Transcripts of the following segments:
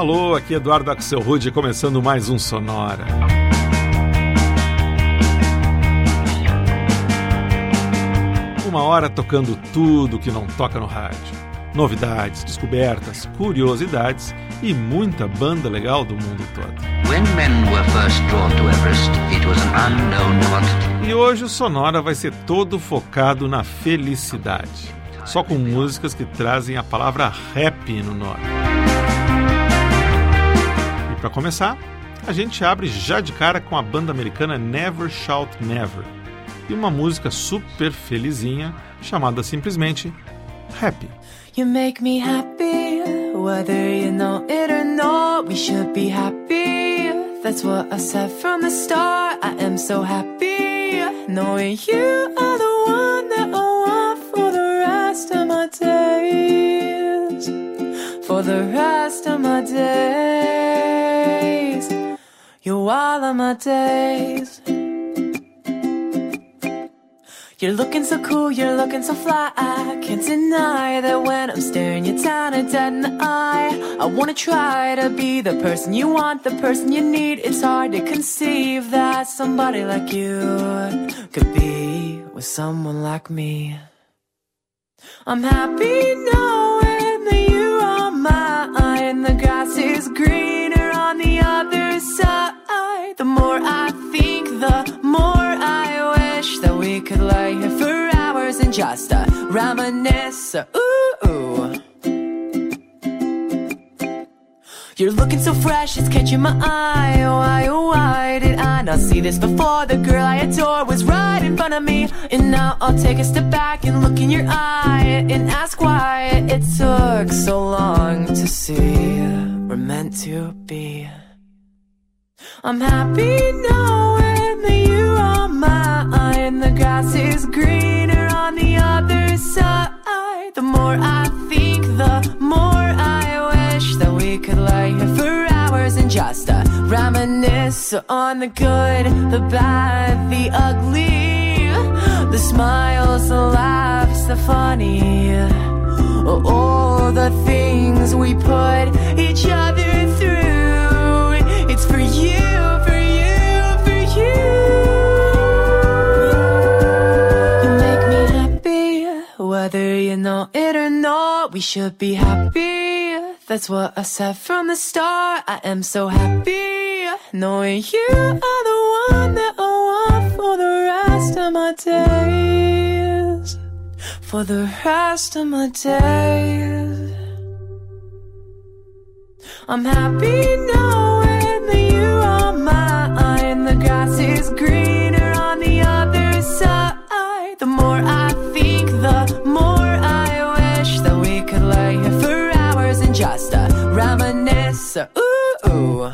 Alô, aqui é Eduardo Axel Rude, começando mais um Sonora. Uma hora tocando tudo que não toca no rádio. Novidades, descobertas, curiosidades e muita banda legal do mundo todo. E hoje o Sonora vai ser todo focado na felicidade. Só com músicas que trazem a palavra rap no nome. Para começar, a gente abre já de cara com a banda americana Never Shout Never e uma música super felizinha chamada simplesmente Happy. You make me happy, whether you know it or not, we should be happy. That's what I said from the start. I am so happy, knowing you are the one that I want for the rest of my days. For the rest of my days, you're all of my days. You're looking so cool, you're looking so fly. I can't deny that when I'm staring you down and dead in the eye. I wanna try to be the person you want, the person you need. It's hard to conceive that somebody like you could be with someone like me. I'm happy knowing just uh, reminisce. Ooh, ooh. You're looking so fresh, it's catching my eye. Why, oh, why did I not see this before? The girl I adore was right in front of me. And now I'll take a step back and look in your eye and ask why it took so long to see. We're meant to be. I'm happy knowing that you are mine. The grass is greener on the other side. The more I think, the more I wish that we could lay here for hours and just uh, reminisce on the good, the bad, the ugly, the smiles, the laughs, the funny. All the things we put each other through. Whether you know it or not. We should be happy. That's what I said from the start. I am so happy, knowing you are the one that I want for the rest of my days. For the rest of my days. I'm happy knowing that you are mine. The grass is greener on the other side. The more I think, the reminisce. Ooh, ooh.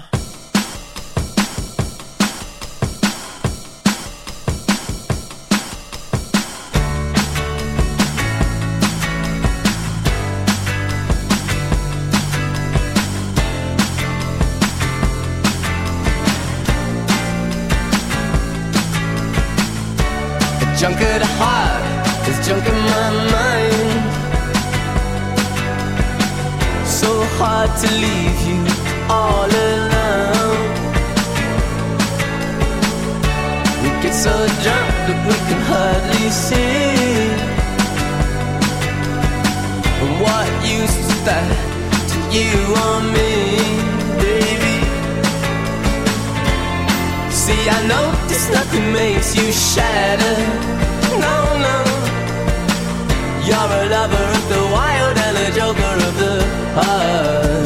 Junk heart is junk in my mind. So hard to leave you all alone. We get so drunk that we can hardly see. And what use is that to you or me, baby? See, I notice nothing makes you shatter. No, no. You're a lover of the wild and a joker of the heart.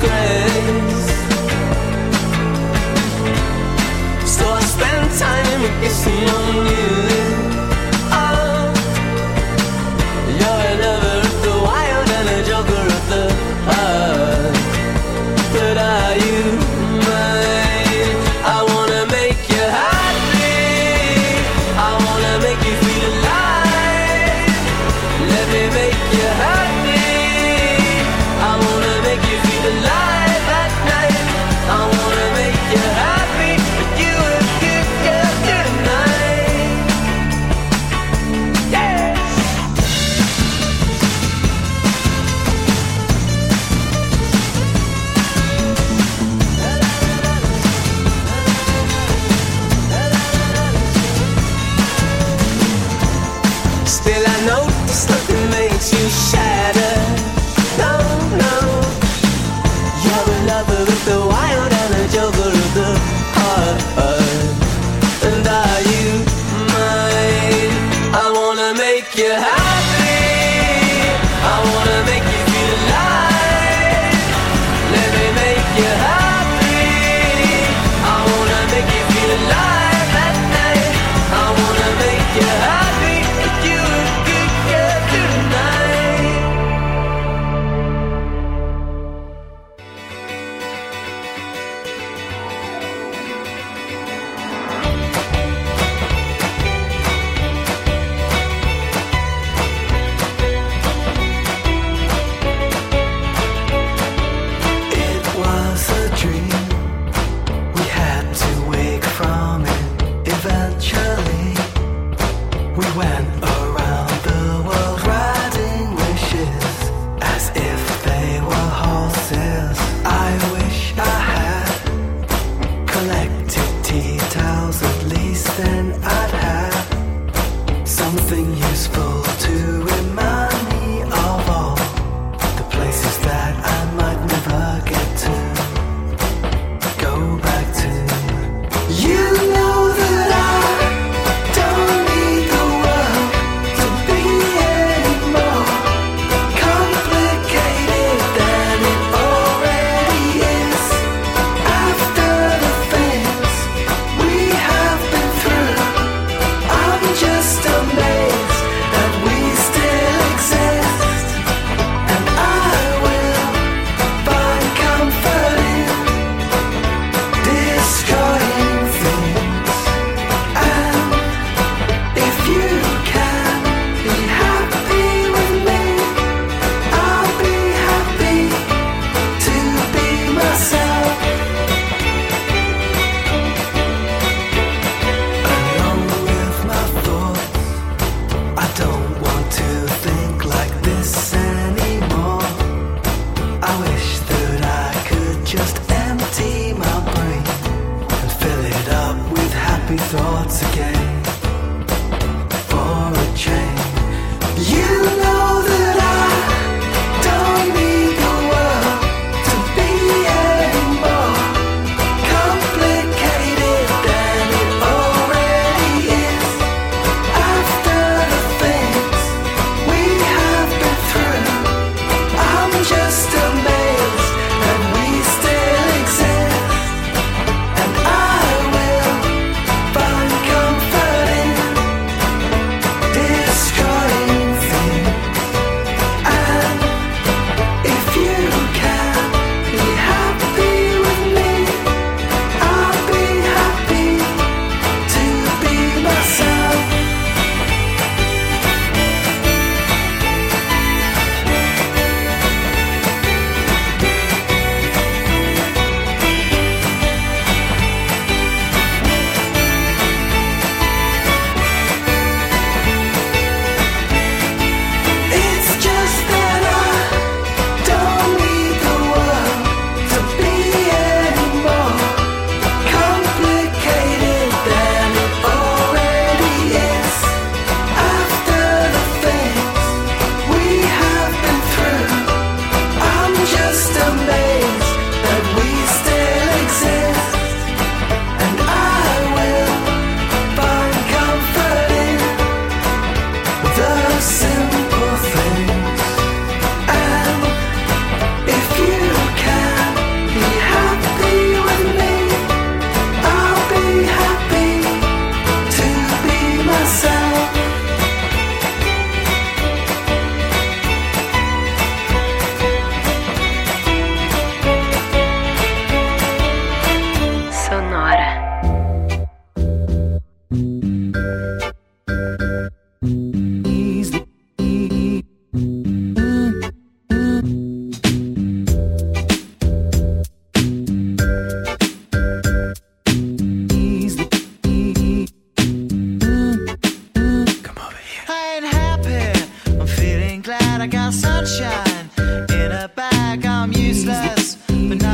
grave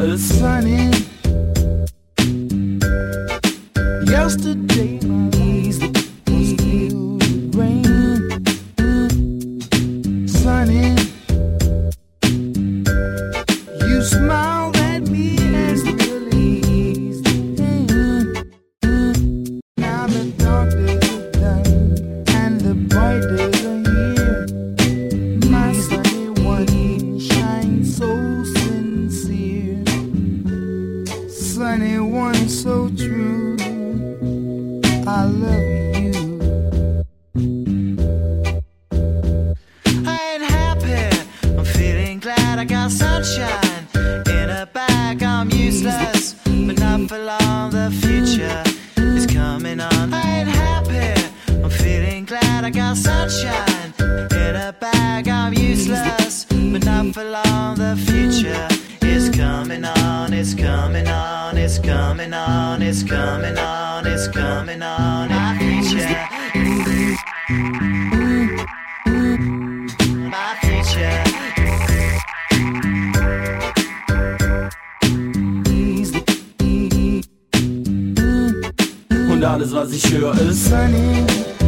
Ist. Alles, was ich höre, ist sunny.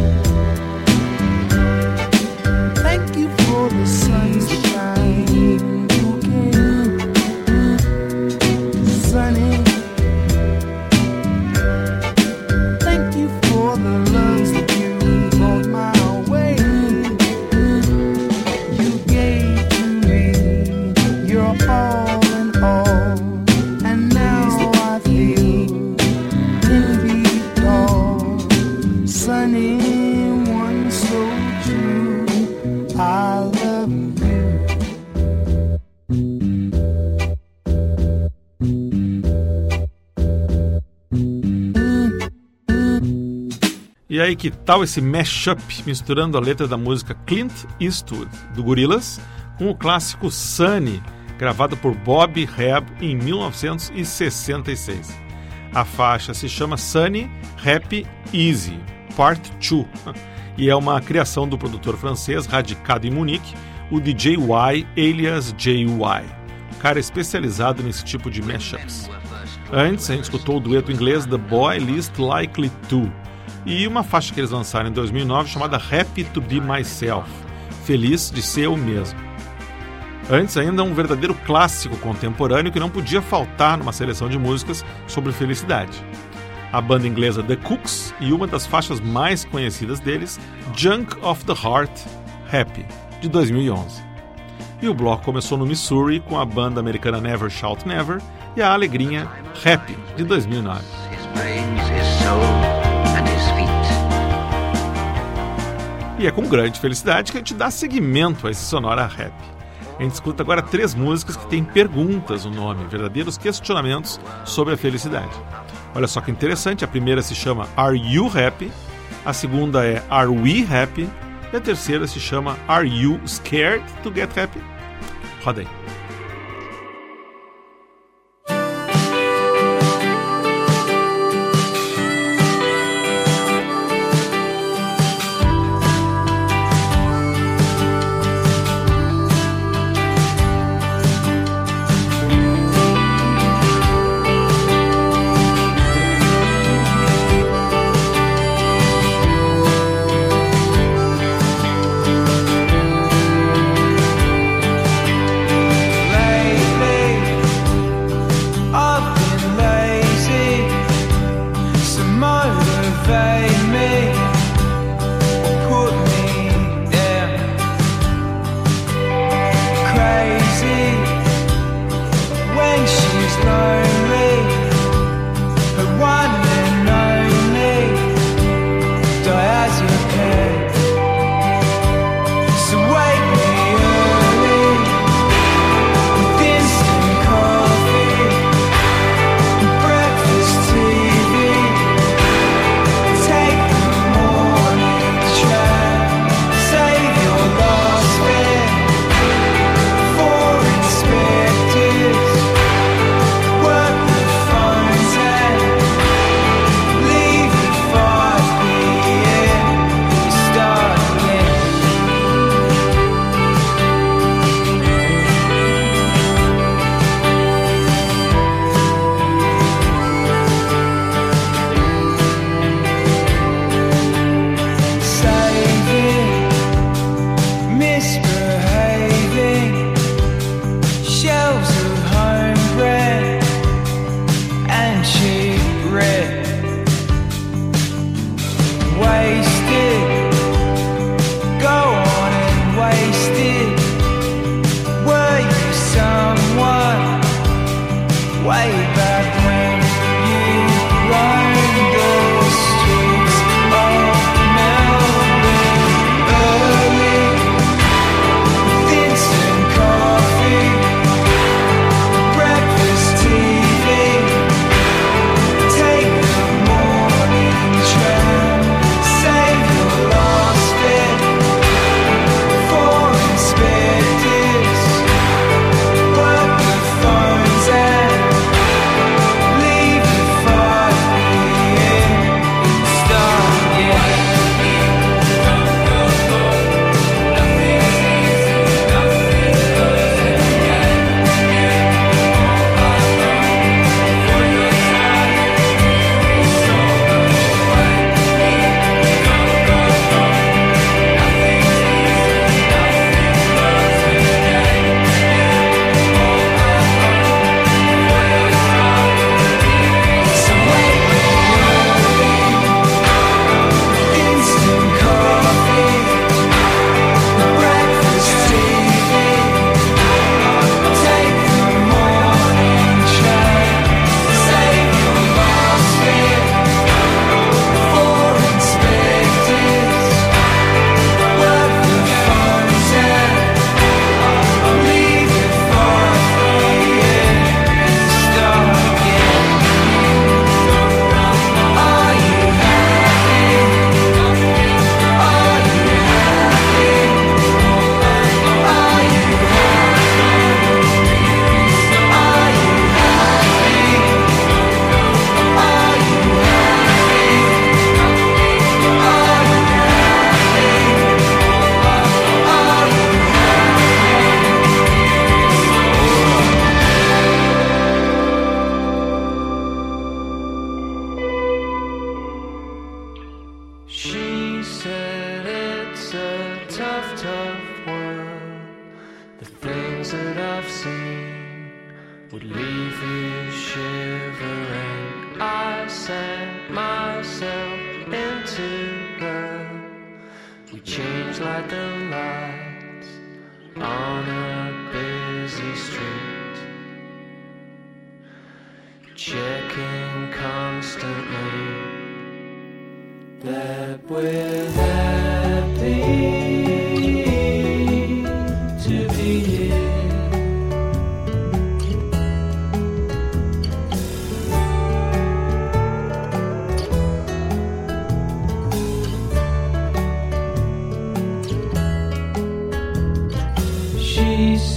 Aí, que tal esse mashup misturando a letra da música Clint Eastwood, do Gorillaz, com o clássico Sunny, gravado por Bob Reb em 1966. A faixa se chama Sunny Happy Easy, Part 2, e é uma criação do produtor francês radicado em Munique, o DJ Y, alias JY, cara especializado nesse tipo de mashups. Antes, a gente escutou o dueto inglês The Boy Least Likely To, e uma faixa que eles lançaram em 2009 chamada Happy to Be Myself Feliz de Ser Eu Mesmo. Antes, ainda, um verdadeiro clássico contemporâneo que não podia faltar numa seleção de músicas sobre felicidade. A banda inglesa The Cooks e uma das faixas mais conhecidas deles, Junk of the Heart Happy, de 2011. E o bloco começou no Missouri com a banda americana Never Shout Never e a alegrinha Happy, de 2009. E é com grande felicidade que a gente dá seguimento a esse sonora rap. A gente escuta agora três músicas que têm perguntas no nome, verdadeiros questionamentos sobre a felicidade. Olha só que interessante, a primeira se chama Are You Happy? A segunda é Are We Happy? E a terceira se chama Are You Scared to Get Happy? Roda aí.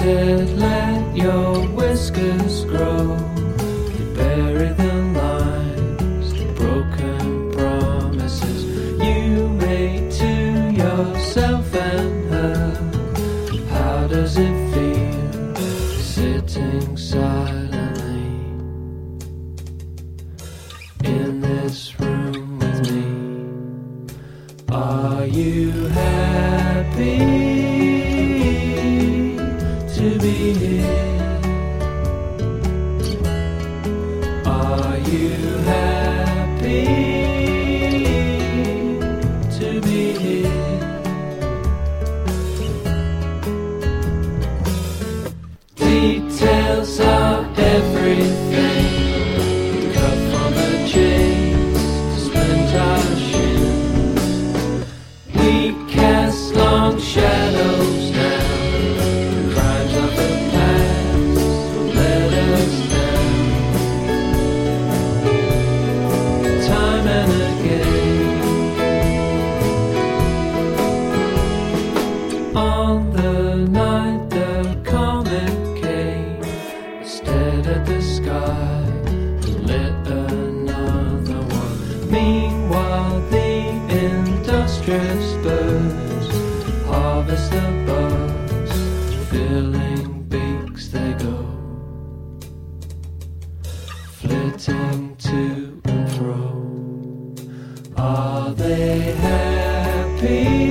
Let your whiskers grow. be.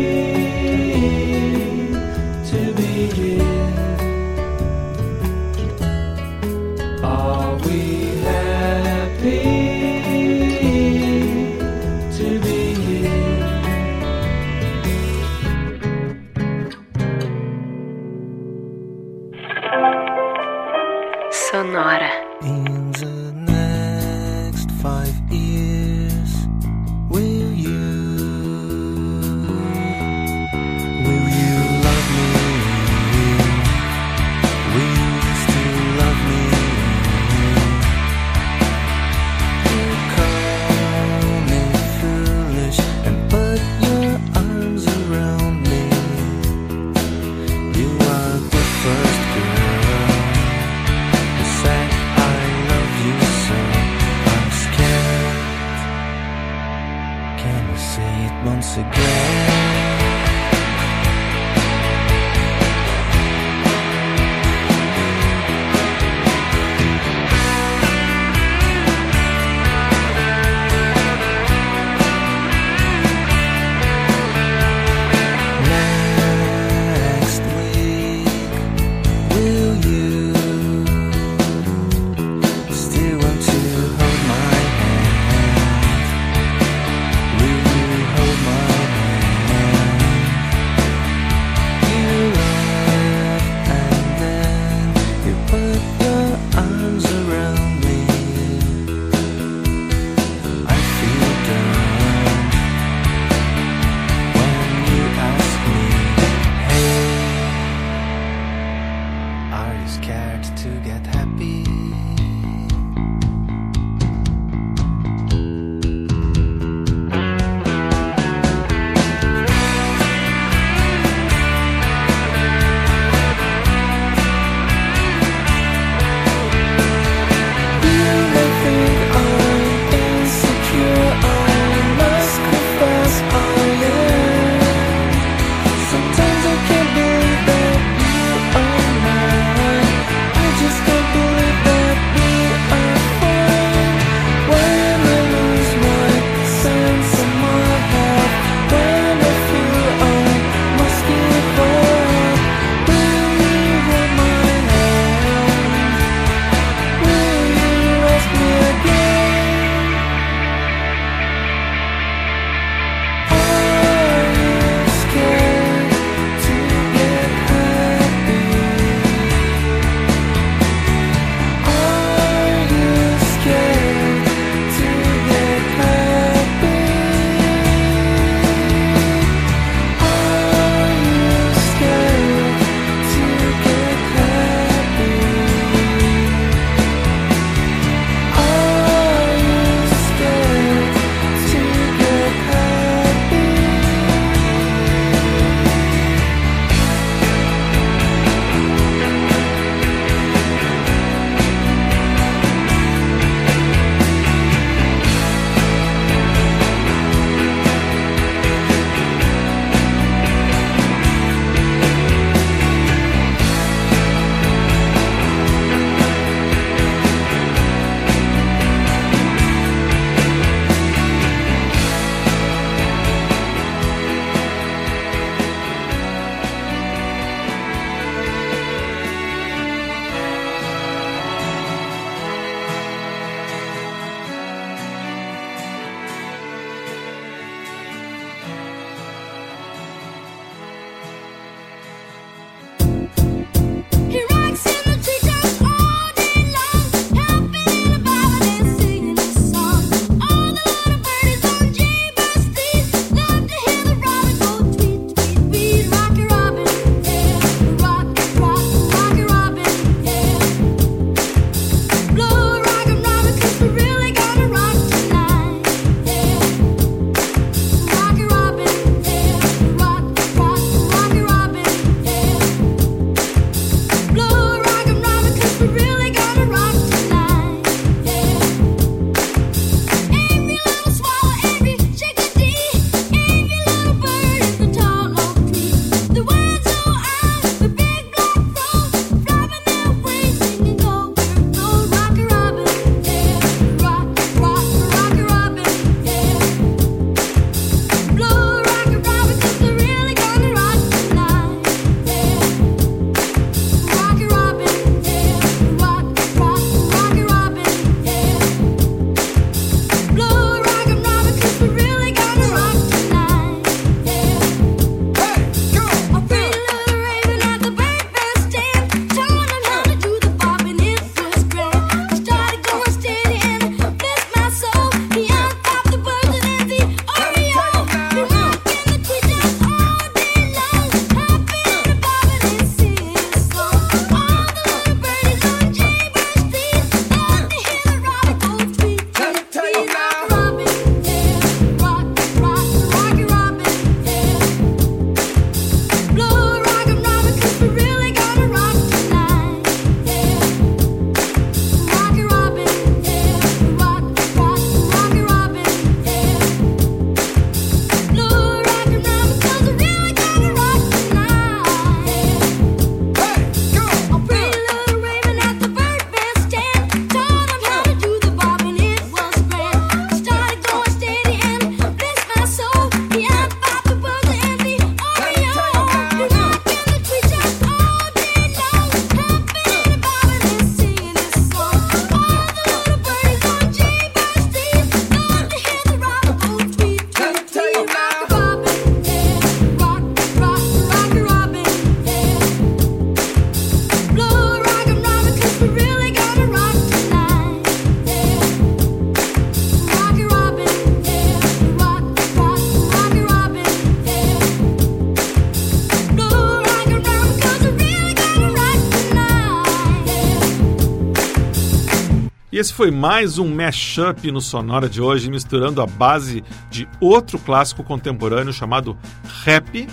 Esse foi mais um mashup no Sonora de hoje, misturando a base de outro clássico contemporâneo chamado Rap,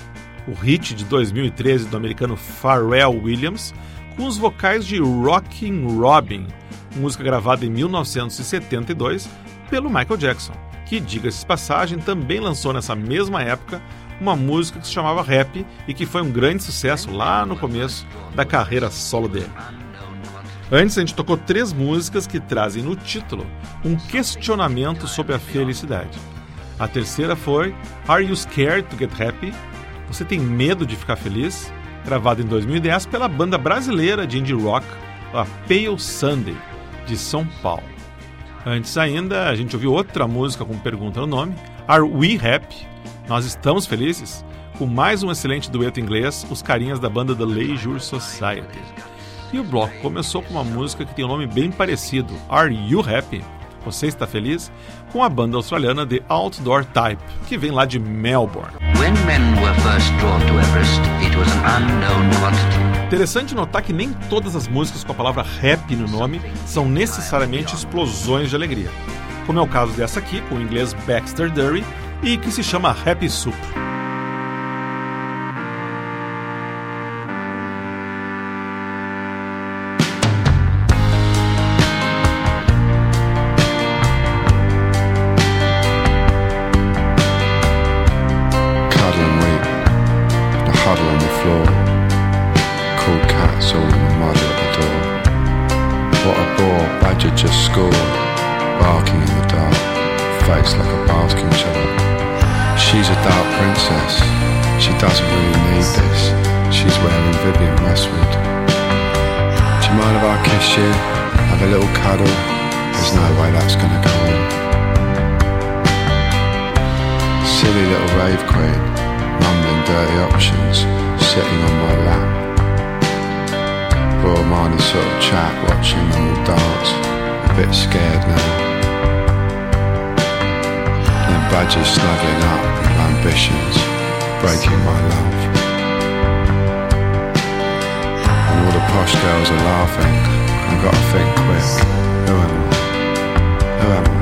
o hit de 2013 do americano Pharrell Williams, com os vocais de Rockin' Robin, música gravada em 1972 pelo Michael Jackson, que, diga-se de passagem, também lançou nessa mesma época uma música que se chamava Rap e que foi um grande sucesso lá no começo da carreira solo dele. Antes, a gente tocou três músicas que trazem no título um questionamento sobre a felicidade. A terceira foi Are You Scared to Get Happy? Você tem medo de ficar feliz? Gravada em 2010 pela banda brasileira de indie rock, a Pale Sunday, de São Paulo. Antes ainda, a gente ouviu outra música com pergunta no nome, Are We Happy? Nós estamos felizes? Com mais um excelente dueto inglês, os carinhas da banda The Leisure Society. E o bloco começou com uma música que tem um nome bem parecido, Are You Happy? Você está feliz? Com a banda australiana The Outdoor Type, que vem lá de Melbourne. Everest. Interessante notar que nem todas as músicas com a palavra rap no nome são necessariamente explosões de alegria, como é o caso dessa aqui, com o inglês Baxter Dury, e que se chama Happy Soup. That's gonna go on. Silly little rave queen, mumbling dirty options, sitting on my lap. Royal minded sort of chat, watching them all dance, a bit scared now. Then badgers snuggling up ambitions, breaking my love. And all the posh girls are laughing, I've got to think quick, who am I? Um,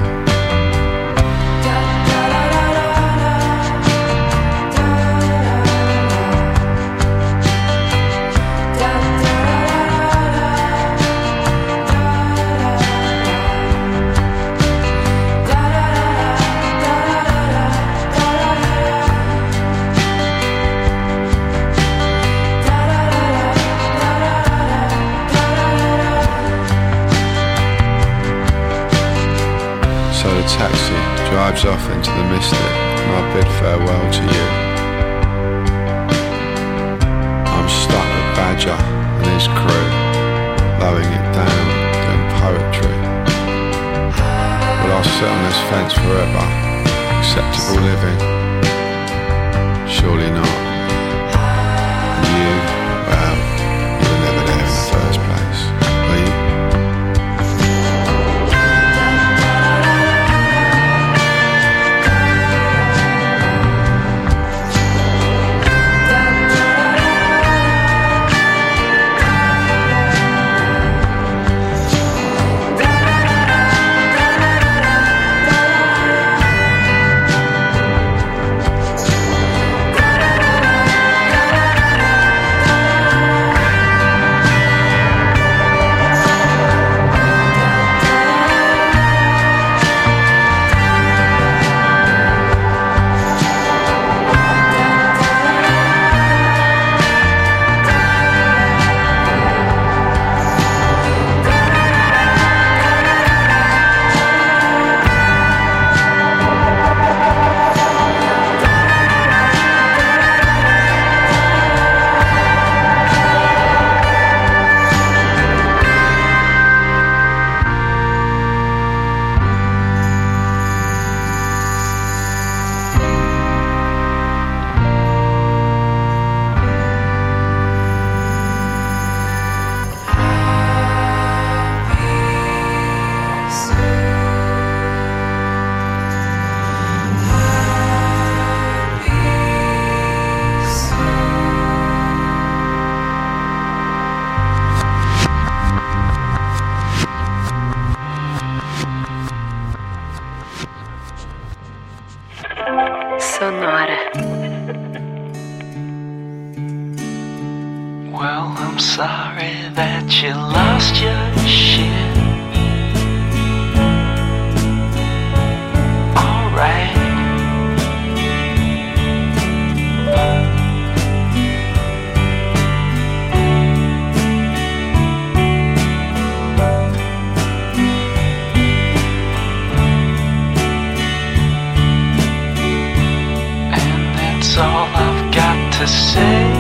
all I've got to say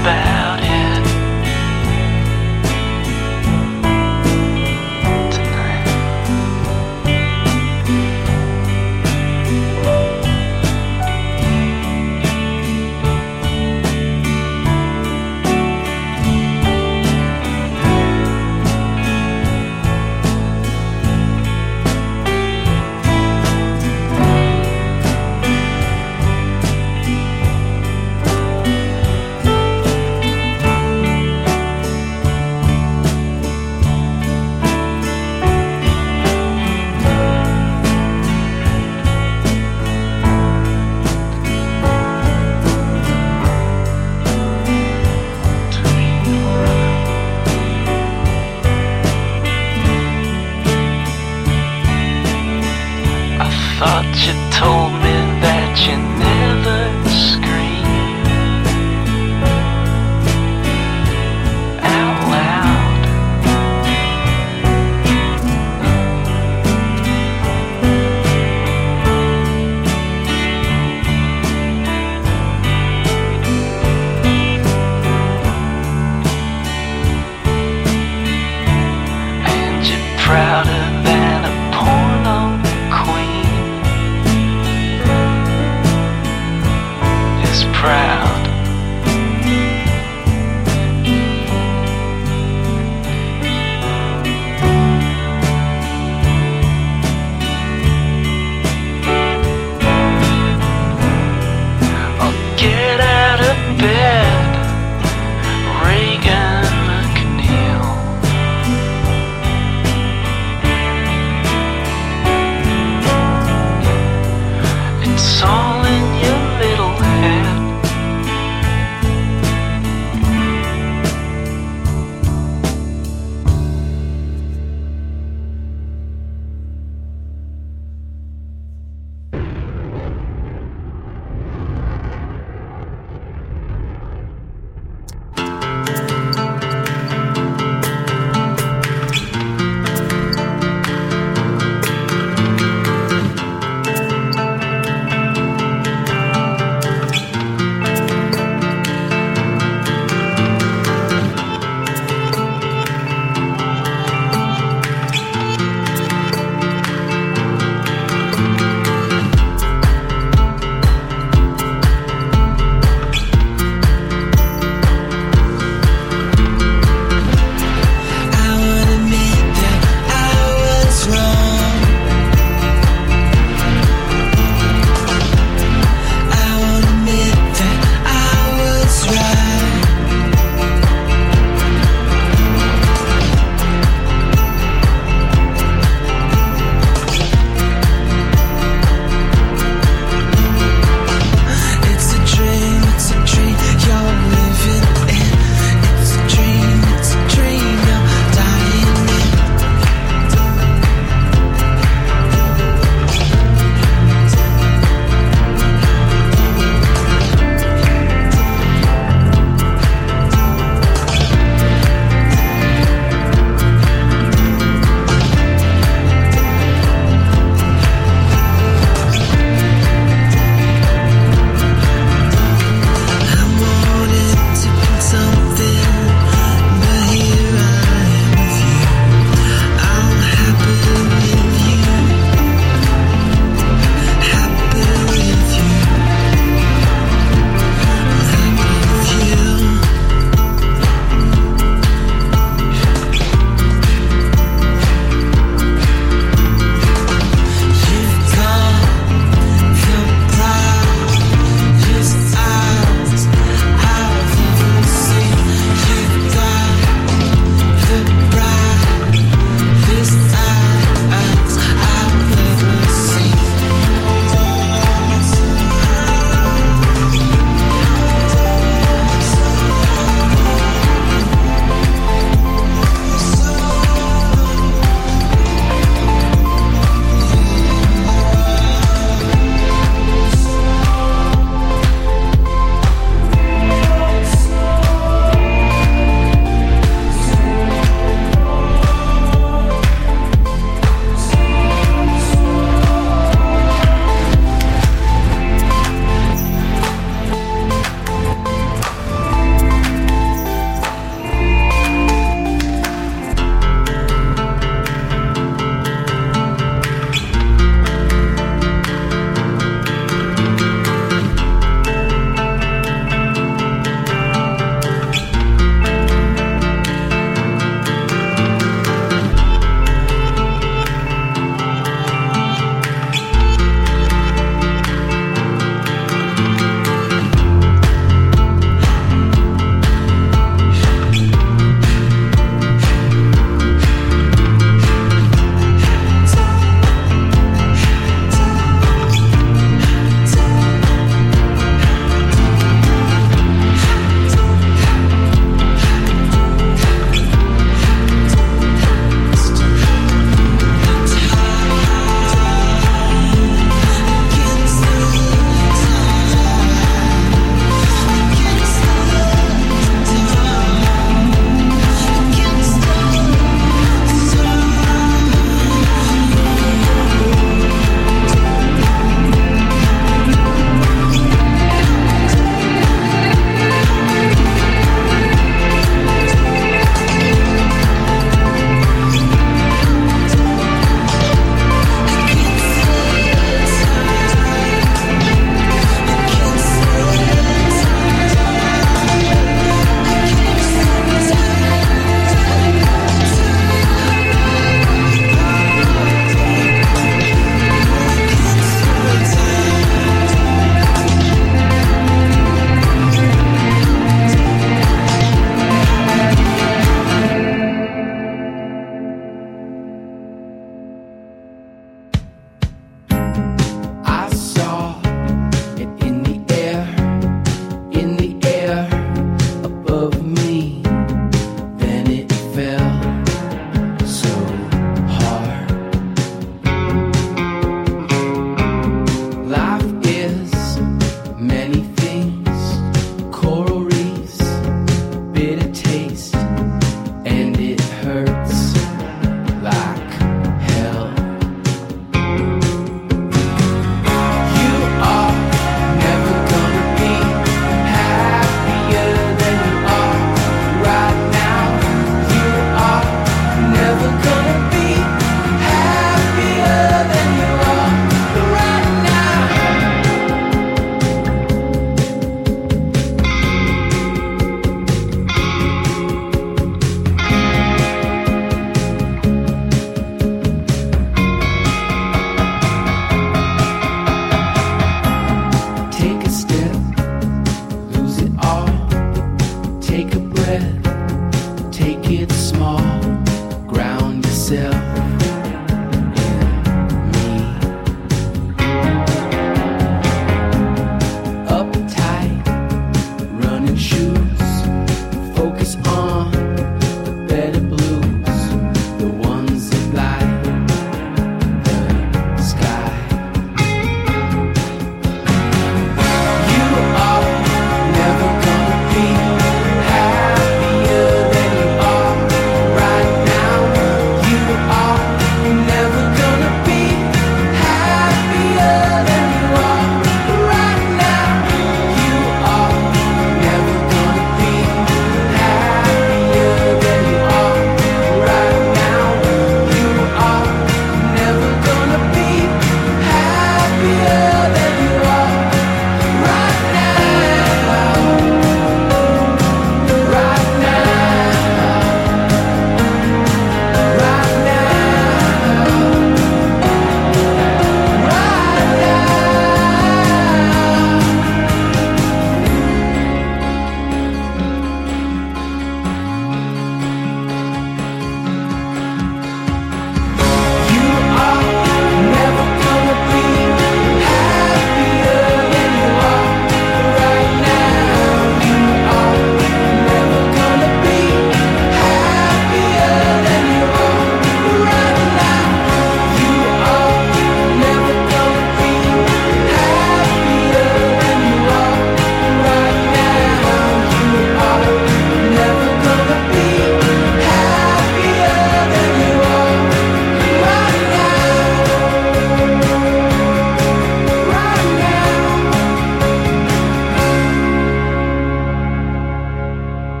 about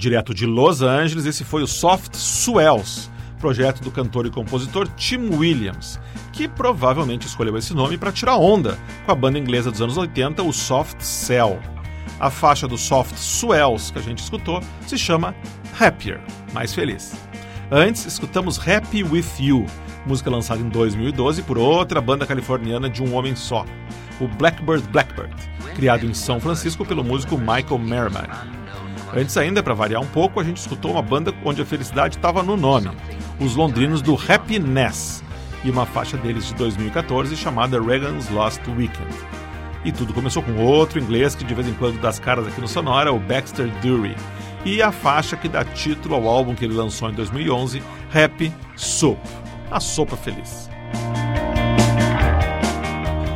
Direto de Los Angeles, esse foi o Soft Swells, projeto do cantor e compositor Tim Williams, que provavelmente escolheu esse nome para tirar onda com a banda inglesa dos anos 80, o Soft Cell. A faixa do Soft Swells que a gente escutou se chama Happier, mais feliz. Antes, escutamos Happy With You, música lançada em 2012 por outra banda californiana de um homem só, o Blackbird Blackbird, criado em São Francisco pelo músico Michael Merriman. Antes ainda, para variar um pouco, a gente escutou uma banda onde a felicidade estava no nome, os londrinos do Happiness, e uma faixa deles de 2014 chamada Reagan's Lost Weekend. E tudo começou com outro inglês que de vez em quando dá as caras aqui no Sonora, o Baxter Dury, e a faixa que dá título ao álbum que ele lançou em 2011, Happy Soup, a sopa feliz.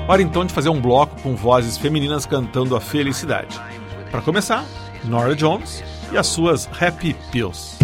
Hora então de fazer um bloco com vozes femininas cantando a felicidade. Para começar, Nora Jones e as suas Happy Pills.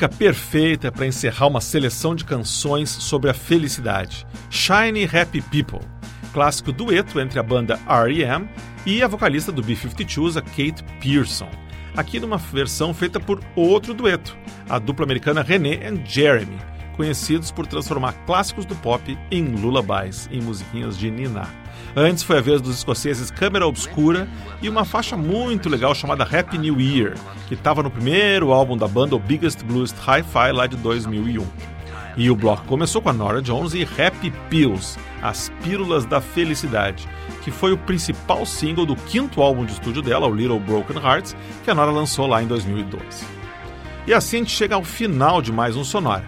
música perfeita para encerrar uma seleção de canções sobre a felicidade: Shiny Happy People, clássico dueto entre a banda R.E.M. e a vocalista do B-52s, a Kate Pearson. Aqui numa versão feita por outro dueto, a dupla americana René and Jeremy, conhecidos por transformar clássicos do pop em lullabies, em musiquinhas de ninar. Antes foi a vez dos escoceses Câmara Obscura e uma faixa muito legal chamada Happy New Year, que estava no primeiro álbum da banda, o Biggest Blues Hi-Fi, lá de 2001. E o bloco começou com a Nora Jones e Happy Pills, As Pílulas da Felicidade, que foi o principal single do quinto álbum de estúdio dela, o Little Broken Hearts, que a Nora lançou lá em 2012. E assim a gente chega ao final de mais um Sonora.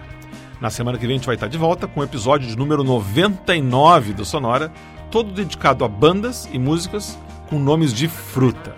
Na semana que vem a gente vai estar de volta com o episódio de número 99 do Sonora, todo dedicado a bandas e músicas com nomes de fruta.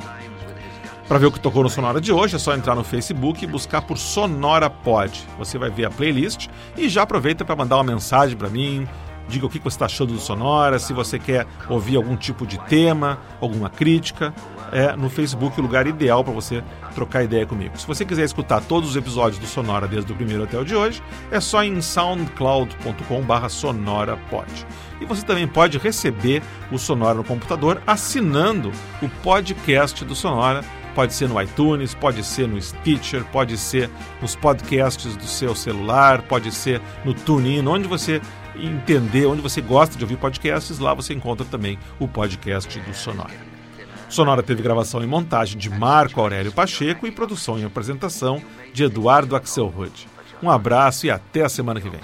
Para ver o que tocou no Sonora de hoje, é só entrar no Facebook e buscar por Sonora Pod. Você vai ver a playlist e já aproveita para mandar uma mensagem para mim, diga o que você está achando do Sonora, se você quer ouvir algum tipo de tema, alguma crítica. É no Facebook o lugar ideal para você trocar ideia comigo. Se você quiser escutar todos os episódios do Sonora desde o primeiro até o de hoje, é só em soundcloud.com/sonorapod. E você também pode receber o Sonora no computador assinando o podcast do Sonora. Pode ser no iTunes, pode ser no Stitcher, pode ser nos podcasts do seu celular, pode ser no TuneIn, onde você entender, onde você gosta de ouvir podcasts, lá você encontra também o podcast do Sonora. Sonora teve gravação e montagem de Marco Aurélio Pacheco e produção e apresentação de Eduardo Axelrod. Um abraço e até a semana que vem.